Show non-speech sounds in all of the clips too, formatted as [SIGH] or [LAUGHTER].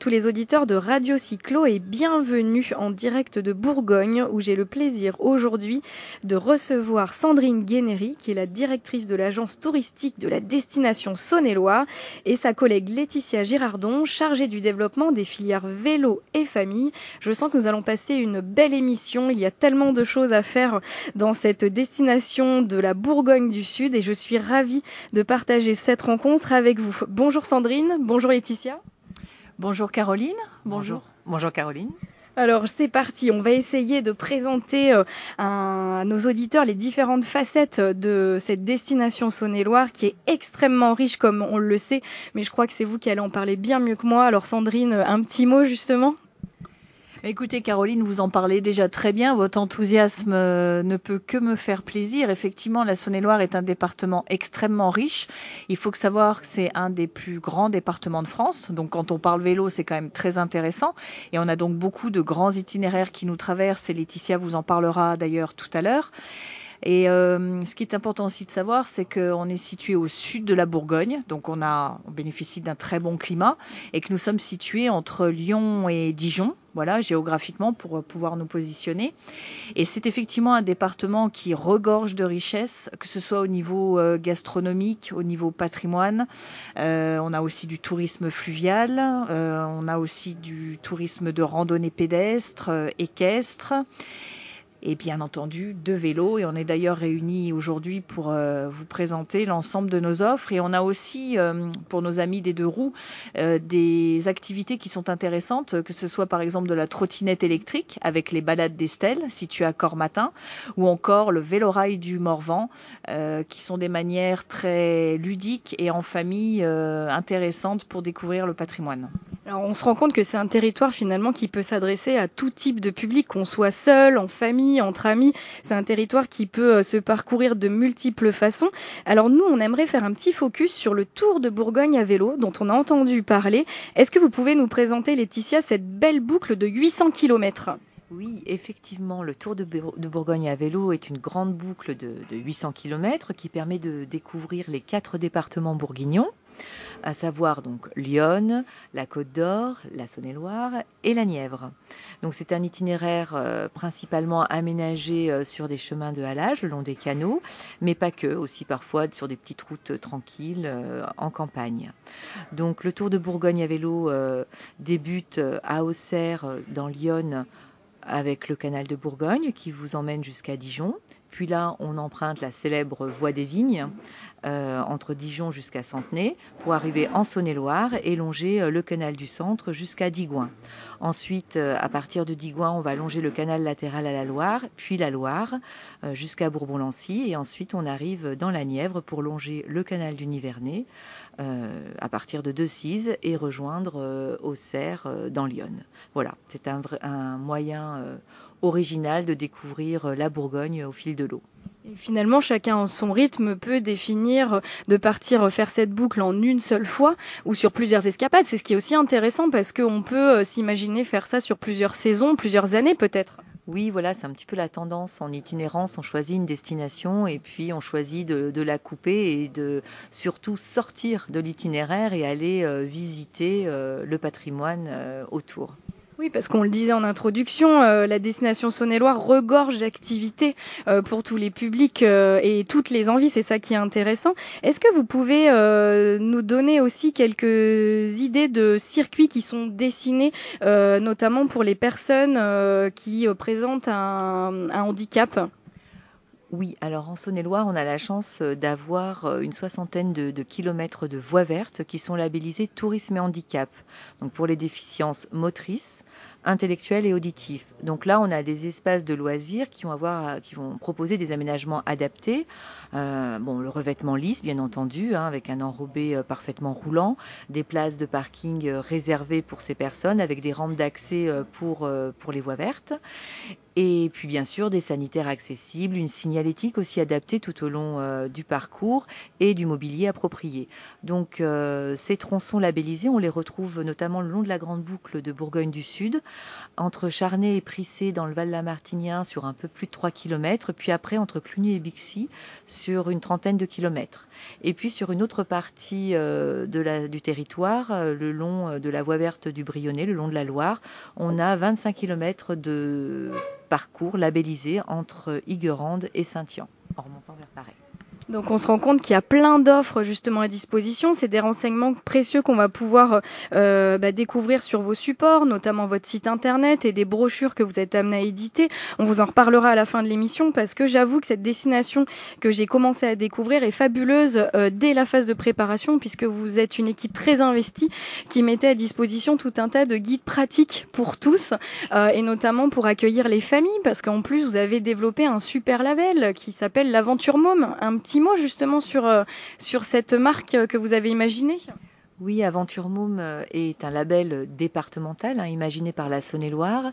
Tous les auditeurs de Radio Cyclo et bienvenue en direct de Bourgogne où j'ai le plaisir aujourd'hui de recevoir Sandrine Guénéry qui est la directrice de l'agence touristique de la destination Saône-et-Loire et sa collègue Laetitia Girardon chargée du développement des filières vélo et famille. Je sens que nous allons passer une belle émission, il y a tellement de choses à faire dans cette destination de la Bourgogne du Sud et je suis ravie de partager cette rencontre avec vous. Bonjour Sandrine, bonjour Laetitia. Bonjour Caroline. Bonjour. Bonjour Caroline. Alors c'est parti, on va essayer de présenter euh, à nos auditeurs les différentes facettes de cette destination Saône-et-Loire qui est extrêmement riche comme on le sait, mais je crois que c'est vous qui allez en parler bien mieux que moi. Alors Sandrine, un petit mot justement? Écoutez Caroline, vous en parlez déjà très bien, votre enthousiasme euh, ne peut que me faire plaisir. Effectivement, la Saône-et-Loire est un département extrêmement riche. Il faut savoir que c'est un des plus grands départements de France. Donc quand on parle vélo, c'est quand même très intéressant. Et on a donc beaucoup de grands itinéraires qui nous traversent et Laetitia vous en parlera d'ailleurs tout à l'heure. Et euh, ce qui est important aussi de savoir, c'est qu'on est situé au sud de la Bourgogne, donc on, a, on bénéficie d'un très bon climat, et que nous sommes situés entre Lyon et Dijon, voilà, géographiquement pour pouvoir nous positionner. Et c'est effectivement un département qui regorge de richesses, que ce soit au niveau euh, gastronomique, au niveau patrimoine. Euh, on a aussi du tourisme fluvial, euh, on a aussi du tourisme de randonnée pédestre, euh, équestre et bien entendu de vélo. Et on est d'ailleurs réunis aujourd'hui pour euh, vous présenter l'ensemble de nos offres. Et on a aussi, euh, pour nos amis des deux roues, euh, des activités qui sont intéressantes, que ce soit par exemple de la trottinette électrique avec les balades d'Estelle, situées à Cormatin, ou encore le vélorail du Morvan, qui sont des manières très ludiques et en famille intéressantes pour découvrir le patrimoine. Alors on se rend compte que c'est un territoire finalement qui peut s'adresser à tout type de public, qu'on soit seul, en famille, entre amis. C'est un territoire qui peut euh, se parcourir de multiples façons. Alors nous, on aimerait faire un petit focus sur le Tour de Bourgogne à vélo dont on a entendu parler. Est-ce que vous pouvez nous présenter, Laetitia, cette belle boucle de 800 km oui, effectivement, le Tour de, Bourgogne à vélo est une grande boucle de, de 800 km qui permet de découvrir les quatre départements bourguignons à savoir donc Lyon, la Côte d'Or, la Saône-et-Loire et la Nièvre. Donc c'est un itinéraire euh, principalement aménagé euh, sur des chemins de halage le long des canaux, mais pas que, aussi parfois sur des petites routes tranquilles euh, en campagne. Donc le Tour de Bourgogne à vélo débute à Auxerre dans Lyon avec le canal de Bourgogne qui vous emmène jusqu'à Dijon. Puis là, on emprunte la célèbre voie des vignes euh, entre Dijon jusqu'à Centenay pour arriver en Saône-et-Loire et longer euh, le canal du centre jusqu'à Digoin. Ensuite, euh, à partir de Digoin, on va longer le canal latéral à la Loire, puis la Loire jusqu'à Bourbon-Lancy et ensuite on arrive dans la Nièvre pour longer le canal du Nivernais à partir de Decize et rejoindre Auxerre dans Lyon. Voilà, c'est un, un moyen original de découvrir la Bourgogne au fil de l'eau. Et finalement, chacun en son rythme peut définir de partir faire cette boucle en une seule fois ou sur plusieurs escapades. C'est ce qui est aussi intéressant parce qu'on peut euh, s'imaginer faire ça sur plusieurs saisons, plusieurs années peut-être. Oui, voilà, c'est un petit peu la tendance en itinérance. On choisit une destination et puis on choisit de, la couper et de surtout sortir de l'itinéraire et aller euh, visiter euh, le patrimoine autour. Oui, parce qu'on le disait en introduction, euh, la destination Saône-et-Loire regorge d'activités euh, pour tous les publics euh, et toutes les envies, c'est ça qui est intéressant. Est-ce que vous pouvez nous donner aussi quelques idées de circuits qui sont dessinés, notamment pour les personnes qui présentent un, handicap? Oui, alors en Saône-et-Loire, on a la chance d'avoir une soixantaine de, de, kilomètres de voies vertes qui sont labellisées tourisme et handicap. Donc pour les déficiences motrices, intellectuel et auditif. Donc là, on a des espaces de loisirs qui vont, proposer des aménagements adaptés. Euh, bon, le revêtement lisse, bien entendu, hein, avec un enrobé euh, parfaitement roulant, des places de parking euh, réservées pour ces personnes, avec des rampes d'accès pour les voies vertes. Et puis bien sûr des sanitaires accessibles, une signalétique aussi adaptée tout au long euh, du parcours et du mobilier approprié. Donc euh, ces tronçons labellisés, on les retrouve notamment le long de la grande boucle de Bourgogne du Sud, entre Charnay et Prissé dans le Val-la-Martinien sur un peu plus de 3 km, puis après entre Cluny et Bixi sur une trentaine de kilomètres. Et puis sur une autre partie euh, du territoire, le long de la voie verte du Brionnais, le long de la Loire, on a 25 km de parcours labellisé entre Iguerande et Saint-Yan, en remontant vers Paris. Donc on se rend compte qu'il y a plein d'offres justement à disposition. C'est des renseignements précieux qu'on va pouvoir euh, bah, découvrir sur vos supports, notamment votre site internet et des brochures que vous êtes amené à éditer. On vous en reparlera à la fin de l'émission parce que j'avoue que cette destination que j'ai commencé à découvrir est fabuleuse euh, dès la phase de préparation puisque vous êtes une équipe très investie qui mettait à disposition tout un tas de guides pratiques pour tous euh, et notamment pour accueillir les familles parce qu'en plus vous avez développé un super label qui s'appelle l'Aventure Môme, un petit mot justement sur, euh, sur cette marque que vous avez imaginée? Oui, Aventure Môme euh, est un label départemental hein, imaginé par la Saône-et-Loire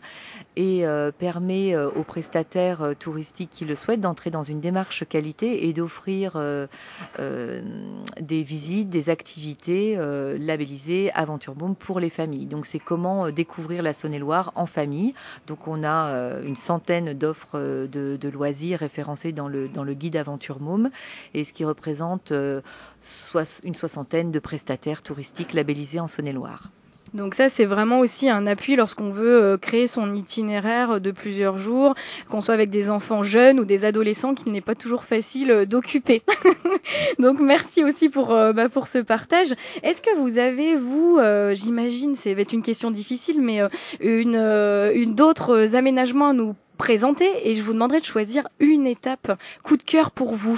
et euh, permet euh, aux prestataires touristiques qui le souhaitent d'entrer dans une démarche qualité et d'offrir des visites, des activités labellisées Aventure Môme pour les familles. Donc c'est comment découvrir la Saône-et-Loire en famille. Donc on a une centaine d'offres de, loisirs référencées dans le, dans le guide Aventure Môme et ce qui représente une soixantaine de prestataires touristiques labellisés en Saône-et-Loire. Donc ça, c'est vraiment aussi un appui lorsqu'on veut euh, créer son itinéraire de plusieurs jours, qu'on soit avec des enfants jeunes ou des adolescents qu'il n'est pas toujours facile euh, d'occuper. [LAUGHS] Donc merci aussi pour, euh, bah, pour ce partage. Est-ce que vous avez, vous, j'imagine, c'est une question difficile, mais une d'autres aménagements à nous présenter? Et je vous demanderai de choisir une étape coup de cœur pour vous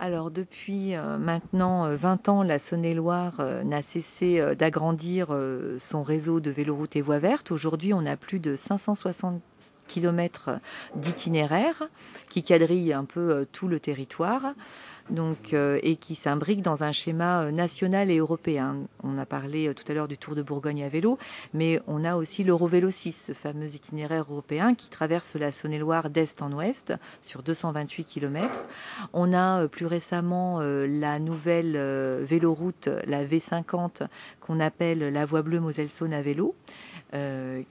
alors depuis euh, maintenant 20 euh, ans, la Saône-et-Loire euh, n'a cessé d'agrandir son réseau de véloroutes et voies vertes. Aujourd'hui, on a plus de 560 km d'itinéraires qui quadrillent un peu tout le territoire donc, euh, et qui s'imbrique dans un schéma euh, national et européen. On a parlé euh, tout à l'heure du Tour de Bourgogne à vélo, mais on a aussi l'Eurovélo 6, ce fameux itinéraire européen qui traverse la Saône-et-Loire d'est en ouest sur 228 km. On a plus récemment la nouvelle véloroute, la V50, qu'on appelle la Voie bleue Moselle-Saône à vélo.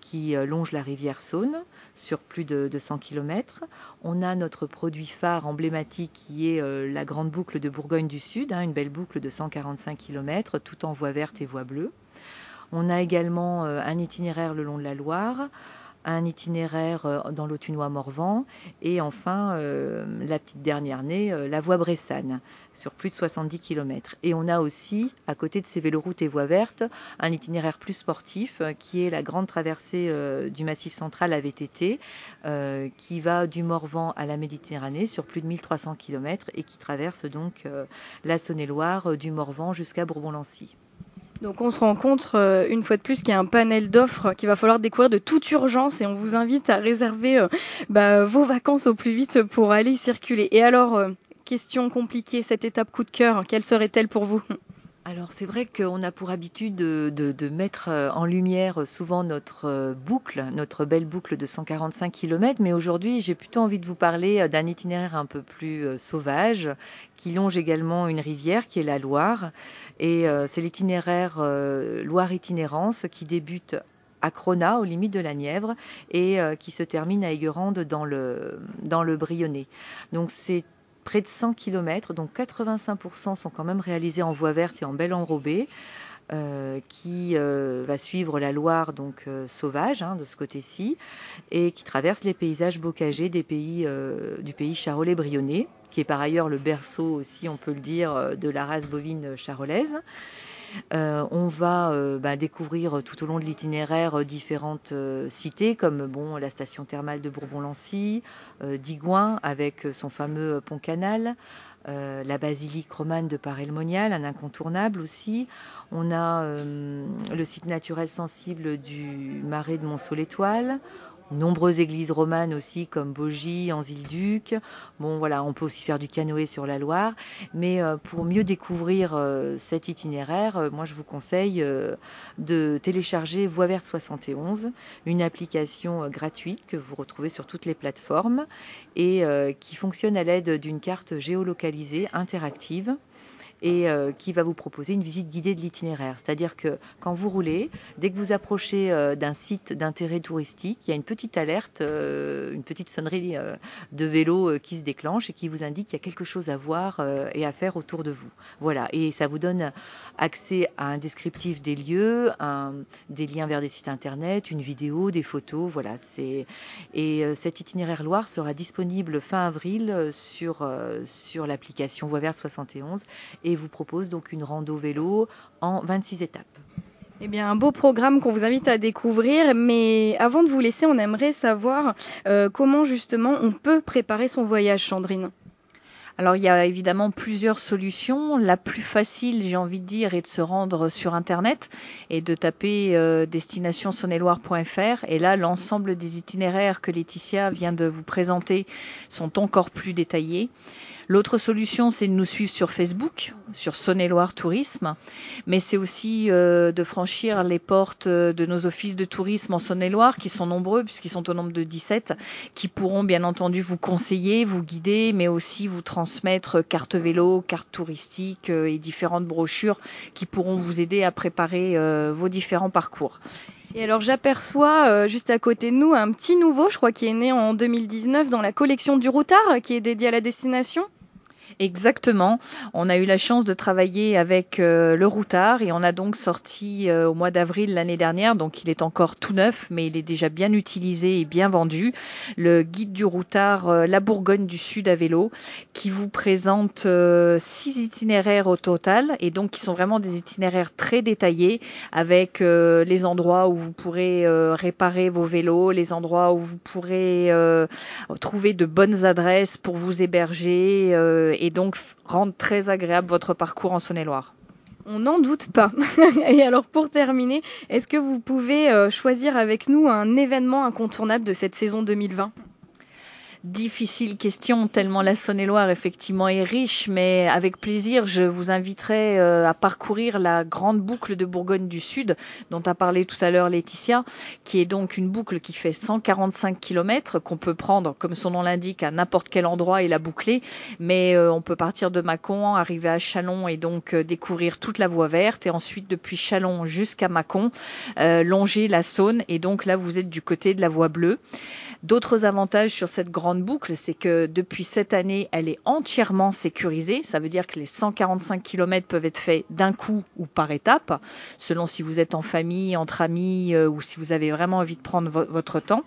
qui longe la rivière Saône sur plus de 200 km. On a notre produit phare emblématique qui est la grande boucle de Bourgogne du Sud, hein, une belle boucle de 145 km, tout en voie verte et voie bleue. On a également euh, un itinéraire le long de la Loire, un itinéraire euh, dans l'Autunois-Morvan et enfin euh, la petite dernière née, la voie Bressane, sur plus de 70 km. Et on a aussi, à côté de ces véloroutes et voies vertes, un itinéraire plus sportif qui est la grande traversée du Massif central à VTT, qui va du Morvan à la Méditerranée sur plus de 1300 km et qui traverse donc la Saône-et-Loire du Morvan jusqu'à Bourbon-Lancy. Donc on se rend compte euh, une fois de plus qu'il y a un panel d'offres qu'il va falloir découvrir de toute urgence et on vous invite à réserver euh, bah, vos vacances au plus vite pour aller circuler. Et alors, euh, question compliquée, cette étape coup de cœur, quelle serait-elle pour vous? Alors c'est vrai qu'on a pour habitude de, mettre en lumière souvent notre boucle, notre belle boucle de 145 km, mais aujourd'hui j'ai plutôt envie de vous parler d'un itinéraire un peu plus sauvage qui longe également une rivière qui est la Loire. Et euh, c'est l'itinéraire euh, Loire Itinérance qui débute à Crona, aux limites de la Nièvre, et euh, qui se termine à Aiguerande dans le, dans le Brionnais. Donc c'est près de 100 km, donc 85% sont quand même réalisés en voie verte et en belle enrobée. qui va suivre la Loire donc sauvage hein, de ce côté-ci et qui traverse les paysages bocagés du pays charolais-brionnais qui est par ailleurs le berceau aussi, on peut le dire, euh, de la race bovine charolaise. Euh, on va euh, bah, découvrir tout au long de l'itinéraire différentes cités comme bon la station thermale de Bourbon-Lancy, Digoin avec son fameux pont canal, la basilique romane de Paray-le-Monial, un incontournable aussi. On a le site naturel sensible du marais de Monceau-l'Étoile. Nombreuses églises romanes aussi comme Bogie, Anzil-Duc. Bon voilà, on peut aussi faire du canoë sur la Loire. Mais euh, pour mieux découvrir euh, cet itinéraire, euh, moi je vous conseille de télécharger Voie verte 71, une application gratuite que vous retrouvez sur toutes les plateformes et qui fonctionne à l'aide d'une carte géolocalisée interactive et euh, qui va vous proposer une visite guidée de l'itinéraire. C'est-à-dire que quand vous roulez, dès que vous approchez euh, d'un site d'intérêt touristique, il y a une petite alerte, euh, une petite sonnerie de vélo qui se déclenche et qui vous indique qu'il y a quelque chose à voir et à faire autour de vous. Voilà, et ça vous donne accès à un descriptif des lieux, des liens vers des sites internet, une vidéo, des photos. Voilà, et cet itinéraire Loire sera disponible fin avril sur sur l'application Voie Verte 71 et vous propose donc une rando vélo en 26 étapes. Eh bien, un beau programme qu'on vous invite à découvrir. Mais avant de vous laisser, on aimerait savoir euh, comment justement on peut préparer son voyage, Chandrine. Alors il y a évidemment plusieurs solutions. La plus facile, j'ai envie de dire, est de se rendre sur Internet et de taper euh, Et là, l'ensemble des itinéraires que Laetitia vient de vous présenter sont encore plus détaillés. L'autre solution, c'est de nous suivre sur Facebook, sur Saône-et-Loire Tourisme, mais c'est aussi euh, de franchir les portes euh, de nos offices de tourisme en Saône-et-Loire, qui sont nombreux, puisqu'ils sont au nombre de 17, qui pourront bien entendu vous conseiller, vous guider, mais aussi vous transmettre carte vélo, carte touristique euh, et différentes brochures qui pourront vous aider à préparer vos différents parcours. Et alors j'aperçois juste à côté de nous un petit nouveau, je crois, qui est né en 2019 dans la collection du Routard, qui est dédié à la destination. Exactement. On a eu la chance de travailler avec euh, le Routard et on a donc sorti euh, au mois d'avril l'année dernière, donc il est encore tout neuf, mais il est déjà bien utilisé et bien vendu, le guide du Routard euh, La Bourgogne du Sud à vélo, qui vous présente six itinéraires au total et donc qui sont vraiment des itinéraires très détaillés avec les endroits où vous pourrez réparer vos vélos, les endroits où vous pourrez trouver de bonnes adresses pour vous héberger et donc rendre très agréable votre parcours en Saône-et-Loire. On n'en doute pas. [LAUGHS] et alors pour terminer, est-ce que vous pouvez euh, choisir avec nous un événement incontournable de cette saison 2020 difficile question, tellement la Saône-et-Loire effectivement est riche, mais avec plaisir, je vous inviterai euh, à parcourir la grande boucle de Bourgogne du Sud, dont a parlé tout à l'heure Laetitia, qui est donc une boucle qui fait 145 km, qu'on peut prendre, comme son nom l'indique, à n'importe quel endroit et la boucler, mais euh, on peut partir de Mâcon, arriver à Chalon et donc euh, découvrir toute la voie verte, et ensuite depuis Chalon jusqu'à Mâcon, longer la Saône, et donc là vous êtes du côté de la voie bleue. D'autres avantages sur cette grande boucle, c'est que depuis cette année, elle est entièrement sécurisée. Ça veut dire que les 145 km peuvent être faits d'un coup ou par étape, selon si vous êtes en famille, entre amis euh, ou si vous avez vraiment envie de prendre votre temps.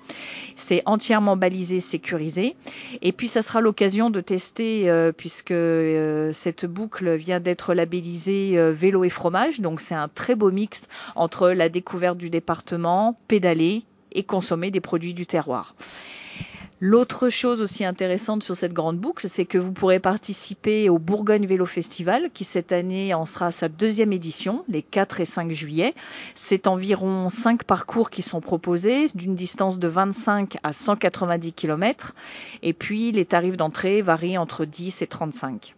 C'est entièrement balisé, sécurisé. Et puis, ça sera l'occasion de tester, euh, puisque euh, cette boucle vient d'être labellisée vélo et fromage. Donc, c'est un très beau mix entre la découverte du département, pédaler, et consommer des produits du terroir. L'autre chose aussi intéressante sur cette grande boucle, c'est que vous pourrez participer au Bourgogne Vélo Festival, qui cette année en sera sa deuxième édition, les 4 et 5 juillet. C'est environ 5 parcours qui sont proposés, d'une distance de 25 à 190 km. Et puis les tarifs d'entrée varient entre 10 et 35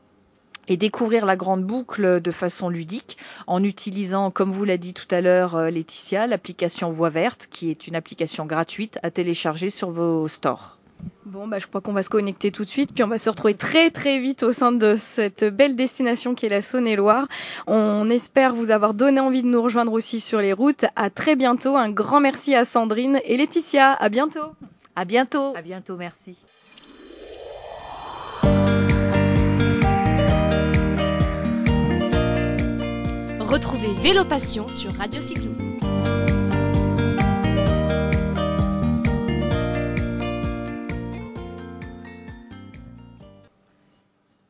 et découvrir la grande boucle de façon ludique en utilisant, comme vous l'a dit tout à l'heure euh, Laetitia, l'application Voix verte, qui est une application gratuite à télécharger sur vos stores. Bon, bah, je crois qu'on va se connecter tout de suite, puis on va se retrouver très très vite au sein de cette belle destination qui est la Saône-et-Loire. On espère vous avoir donné envie de nous rejoindre aussi sur les routes. À très bientôt. Un grand merci à Sandrine et Laetitia. À bientôt. À bientôt. À bientôt. Merci. Retrouvez Vélo Passion sur Radio Cyclo.